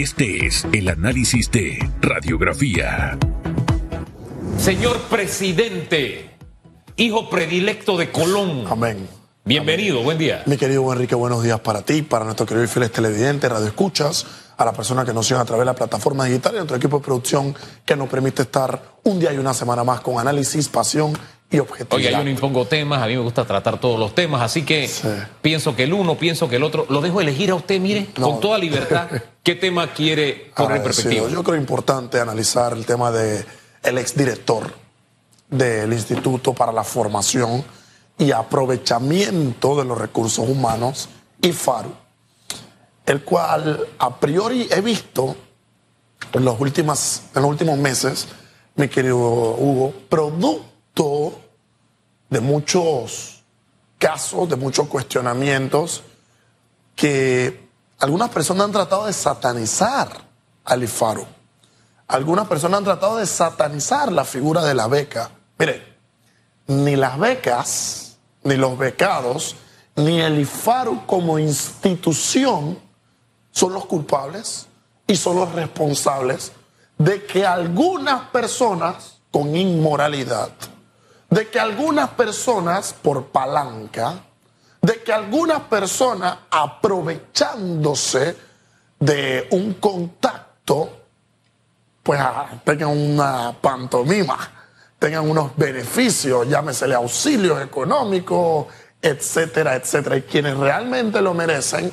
Este es el análisis de radiografía. Señor presidente, hijo predilecto de Colón. Amén. Bienvenido, buen día. Mi querido Enrique, buenos días para ti, para nuestro querido y fieles televidentes, radio escuchas, a las personas que nos siguen a través de la plataforma digital y nuestro equipo de producción que nos permite estar un día y una semana más con análisis, pasión y objetividad. Oiga, yo no impongo temas, a mí me gusta tratar todos los temas, así que Sí. pienso que el uno, pienso que el otro, lo dejo elegir a usted, mire, No. con toda libertad, qué tema quiere poner en perspectiva. Yo creo importante analizar el tema de el exdirector del Instituto para la Formación y Aprovechamiento de los Recursos Humanos, IFARU, el cual a priori he visto en los, en los últimos meses, mi querido Hugo, producto de muchos casos, de muchos cuestionamientos, que algunas personas han tratado de satanizar al IFARU. Algunas personas han tratado de satanizar la figura de la beca. Mire, ni las becas, ni los becados, ni el IFARU como institución son los culpables y son los responsables de que algunas personas con inmoralidad, de que algunas personas por palanca, de que algunas personas aprovechándose de un contacto, pues ah, tengan una pantomima, tengan unos beneficios, llámesele auxilios económicos, etcétera, etcétera. Y quienes realmente lo merecen,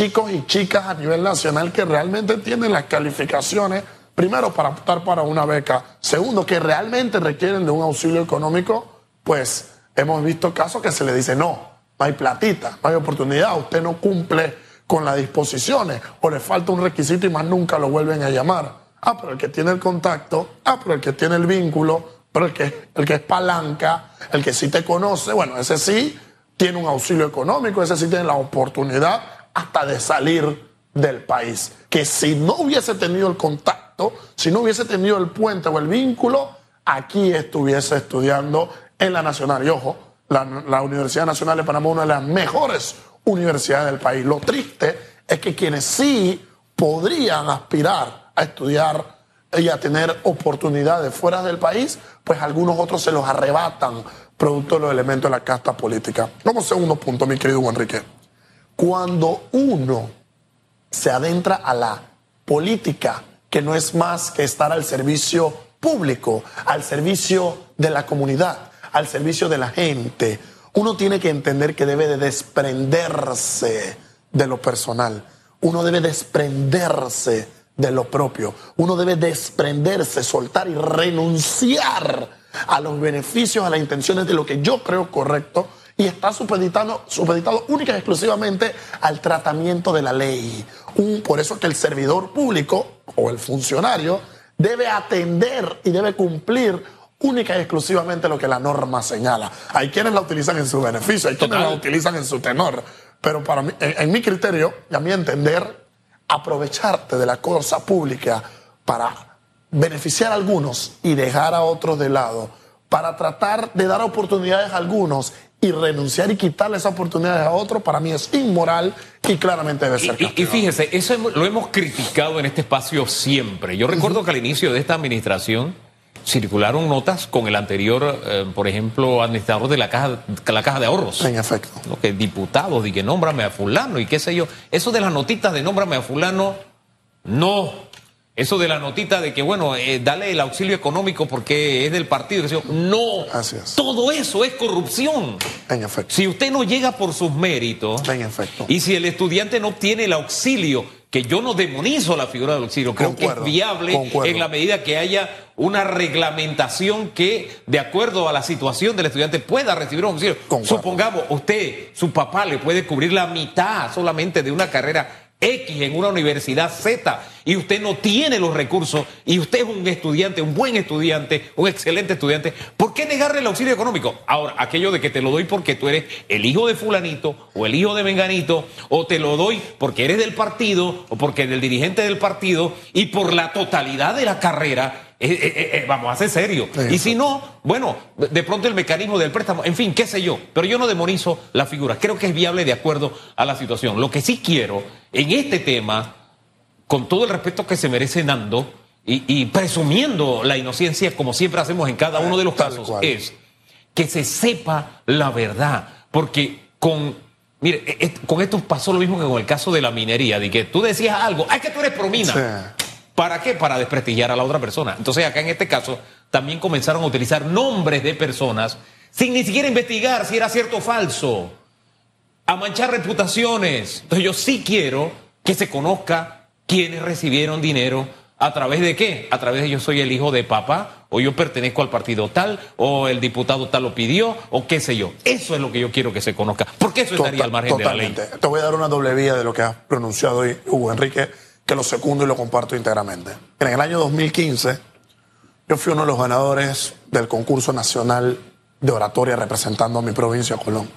chicos y chicas a nivel nacional que realmente tienen las calificaciones, primero para optar para una beca, segundo que realmente requieren de un auxilio económico, pues hemos visto casos que se le dice no, no hay platita, no hay oportunidad, usted no cumple con las disposiciones o le falta un requisito y más nunca lo vuelven a llamar. Ah, pero el que tiene el contacto, ah, pero el que tiene el vínculo, pero el que, el que es palanca, el que sí te conoce, bueno, ese sí tiene un auxilio económico, ese sí tiene la oportunidad hasta de salir del país. Que si no hubiese tenido el contacto, si no hubiese tenido el puente o el vínculo, aquí estuviese estudiando en la Nacional. Y ojo, la, Universidad Nacional de Panamá es una de las mejores universidades del país. Lo triste es que quienes sí podrían aspirar a estudiar y a tener oportunidades fuera del país, pues algunos otros se los arrebatan producto de los elementos de la casta política. Como segundo punto, mi querido Enrique. Cuando uno se adentra a la política, que no es más que estar al servicio público, al servicio de la comunidad, al servicio de la gente, uno tiene que entender que debe de desprenderse de lo personal, uno debe desprenderse de lo propio, uno debe desprenderse, soltar y renunciar a los beneficios, a las intenciones de lo que yo creo correcto y está supeditado, supeditado única y exclusivamente al tratamiento de la ley. Un- por eso que el servidor público o el funcionario debe atender y debe cumplir única y exclusivamente lo que la norma señala. Hay quienes la utilizan en su beneficio, hay quienes la utilizan en su tenor, pero para mí, en, en mi criterio y a mi entender, aprovecharte de la cosa pública para beneficiar a algunos y dejar a otros de lado, para tratar de dar oportunidades a algunos y renunciar y quitarle esas oportunidades a otros, para mí es inmoral y claramente debe ser y- y castigado. fíjese, eso lo hemos criticado en este espacio siempre. Yo recuerdo que al inicio de esta administración circularon notas con el anterior, eh, por ejemplo, administrador de la caja, la caja de ahorros. En efecto. Lo que diputados y que nómbrame a fulano y qué sé yo. Eso de las notitas de nómbrame a fulano, no. Eso de la notita de que, bueno, eh, dale el auxilio económico porque es del partido, no. Es. Todo eso es corrupción. En efecto. Si usted no llega por sus méritos, En efecto. y si el estudiante no obtiene el auxilio, que yo no demonizo la figura del auxilio, creo que Concuerdo, es viable concuerdo. en la medida que haya una reglamentación que, de acuerdo a la situación del estudiante, pueda recibir un auxilio. Concuerdo. Supongamos, usted, su papá le puede cubrir la mitad solamente de una carrera X en una universidad Z y usted no tiene los recursos y usted es un estudiante, un buen estudiante, un excelente estudiante, ¿por qué negarle el auxilio económico? Ahora, aquello de que te lo doy porque tú eres el hijo de fulanito o el hijo de menganito o te lo doy porque eres del partido o porque eres el dirigente del partido y por la totalidad de la carrera, eh, eh, eh, vamos a ser serios. Y si no, bueno, de pronto el mecanismo del préstamo, en fin, qué sé yo, pero yo no demonizo la figura, creo que es viable de acuerdo a la situación. Lo que sí quiero en este tema con todo el respeto que se merece Nando y, y presumiendo la inocencia, como siempre hacemos en cada uno de los casos, cual. es que se sepa la verdad. Porque con, mire, e- e- con esto pasó lo mismo que con el caso de la minería, de que tú decías algo, ay, que tú eres promina. Sí. ¿Para qué? Para desprestigiar a la otra persona. Entonces acá en este caso también comenzaron a utilizar nombres de personas sin ni siquiera investigar si era cierto o falso, a manchar reputaciones. Entonces yo sí quiero que se conozca quiénes recibieron dinero a través de qué, a través de yo soy el hijo de papá, o yo pertenezco al partido tal, o el diputado tal lo pidió, o qué sé yo. Eso es lo que yo quiero que se conozca, porque eso estaría Tota- al margen de la ley. totalmente. Te voy a dar una doble vía de lo que has pronunciado hoy, Hugo Enrique, que lo secundo y lo comparto íntegramente. En el año 2015, yo fui uno de los ganadores del concurso nacional de oratoria representando a mi provincia, Colón.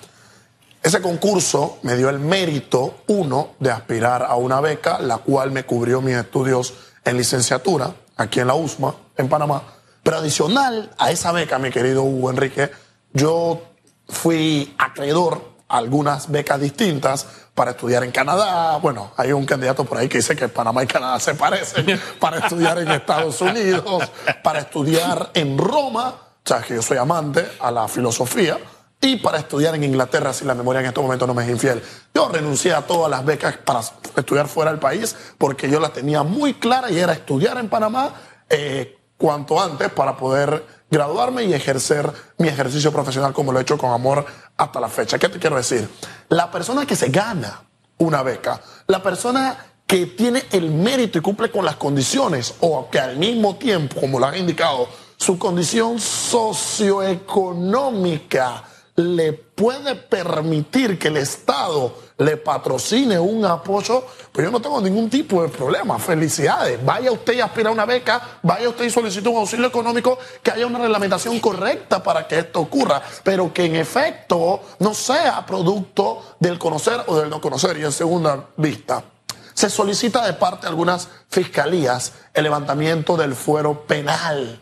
Ese concurso me dio el mérito, uno, de aspirar a una beca, la cual me cubrió mis estudios en licenciatura, aquí en la USMA, en Panamá. Pero adicional a esa beca, mi querido Hugo Enrique, yo fui acreedor a algunas becas distintas para estudiar en Canadá. Bueno, hay un candidato por ahí que dice que Panamá y Canadá se parecen, para estudiar en Estados Unidos, para estudiar en Roma, o sea, que yo soy amante a la filosofía, y para estudiar en Inglaterra, si la memoria en este momento no me es infiel. Yo renuncié a todas las becas para estudiar fuera del país porque yo las tenía muy clara y era estudiar en Panamá eh, cuanto antes para poder graduarme y ejercer mi ejercicio profesional como lo he hecho con amor hasta la fecha. ¿Qué te quiero decir? La persona que se gana una beca, la persona que tiene el mérito y cumple con las condiciones o que al mismo tiempo, como lo han indicado, su condición socioeconómica le puede permitir que el Estado le patrocine un apoyo, pues yo no tengo ningún tipo de problema. Felicidades. Vaya usted y aspira a una beca, vaya usted y solicite un auxilio económico, que haya una reglamentación correcta para que esto ocurra, pero que en efecto no sea producto del conocer o del no conocer. Y en segunda vista, se solicita de parte de algunas fiscalías el levantamiento del fuero penal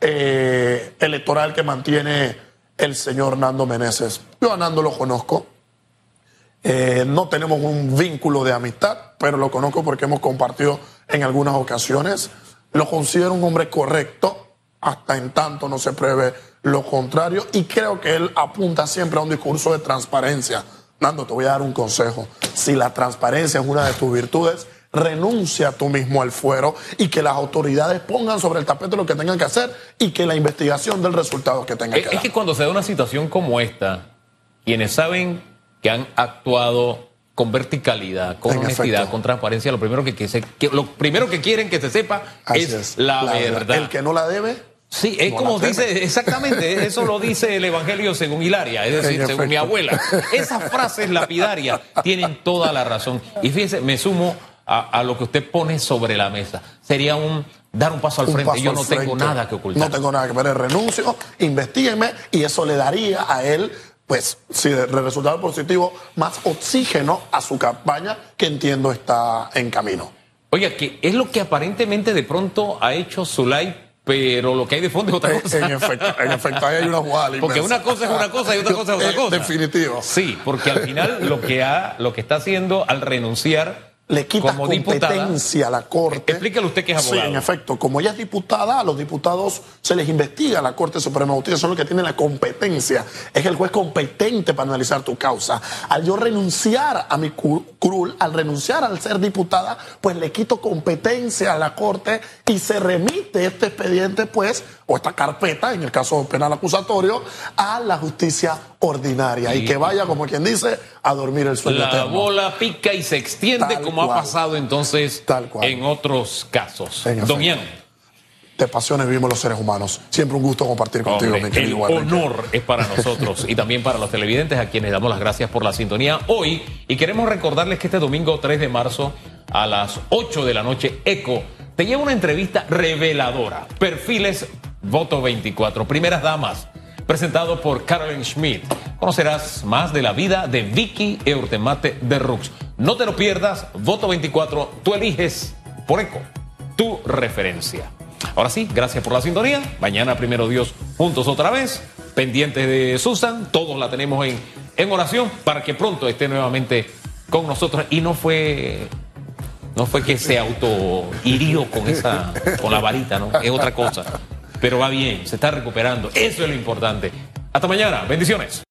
eh, electoral que mantiene el señor Nando Meneses. Yo a Nando lo conozco. Eh, no tenemos un vínculo de amistad, pero lo conozco porque hemos compartido en algunas ocasiones. Lo considero un hombre correcto, hasta en tanto no se pruebe lo contrario, y creo que él apunta siempre a un discurso de transparencia. Nando, te voy a dar un consejo. Si la transparencia es una de tus virtudes, renuncia tú mismo al fuero y que las autoridades pongan sobre el tapete lo que tengan que hacer y que la investigación del resultado que tenga Es, que es dar. que cuando se da una situación como esta, quienes saben que han actuado con verticalidad, con En honestidad, efecto. con transparencia, lo primero que, que se- que- lo primero que quieren que se sepa Así es, la, verdad. El que no la debe, Sí, es no como dice, exactamente, eso lo dice el Evangelio según Hilaria, es decir, En según mi abuela. Esas frases lapidarias tienen toda la razón. Y fíjese, me sumo a, a lo que usted pone sobre la mesa. Sería un dar un paso al un frente. paso Yo no tengo frente. nada que ocultar. No tengo nada que ver, renuncio, investiguenme y eso le daría a él, pues, si de resultado positivo, más oxígeno a su campaña que entiendo está en camino. Oiga, que es lo que aparentemente de pronto ha hecho Zulay, pero lo que hay de fondo es otra En, cosa. en efecto, en efecto, ahí hay una jugada. Porque una cosa es una cosa y otra cosa es otra Eh, cosa. Definitivo. Sí, porque al final lo que ha, lo que está haciendo al renunciar le quita diputada. competencia a la Corte. Explíquele usted que es abogado. Sí, en efecto. Como ella es diputada, a los diputados se les investiga a la Corte Suprema de Justicia, son los que tienen la competencia. Es el juez competente para analizar tu causa. Al yo renunciar a mi cu- curul, al renunciar al ser diputada, pues le quito competencia a la Corte y se remite este expediente, pues, o esta carpeta, en el caso penal acusatorio, a la justicia ordinaria. Y, Y- que vaya, como quien dice, a dormir el sueño La eterno. bola pica y se extiende Tal como ha cual. pasado entonces Tal cual. en otros casos. En Don. Ian, de pasiones vivimos los seres humanos. Siempre un gusto compartir contigo, hombre, mi el honor es para nosotros y también para los televidentes a quienes damos las gracias por la sintonía hoy y queremos recordarles que este domingo 3 de marzo a las 8 de la noche ECO te lleva una entrevista reveladora. Perfiles Voto 24, primeras damas, presentado por Carolyn Schmidt. Conocerás más de la vida de Vicky Eurtemate de Rux. No te lo pierdas, Voto 24, tú eliges por ECO, tu referencia. Ahora sí, gracias por la sintonía. Mañana, primero Dios, juntos otra vez. Pendientes de Susan, todos la tenemos en, en oración para que pronto esté nuevamente con nosotros. Y no fue No fue que se auto hirió con esa, con la varita, ¿no? Es otra cosa. Pero va bien, se está recuperando. Eso es lo importante. Hasta mañana. Bendiciones.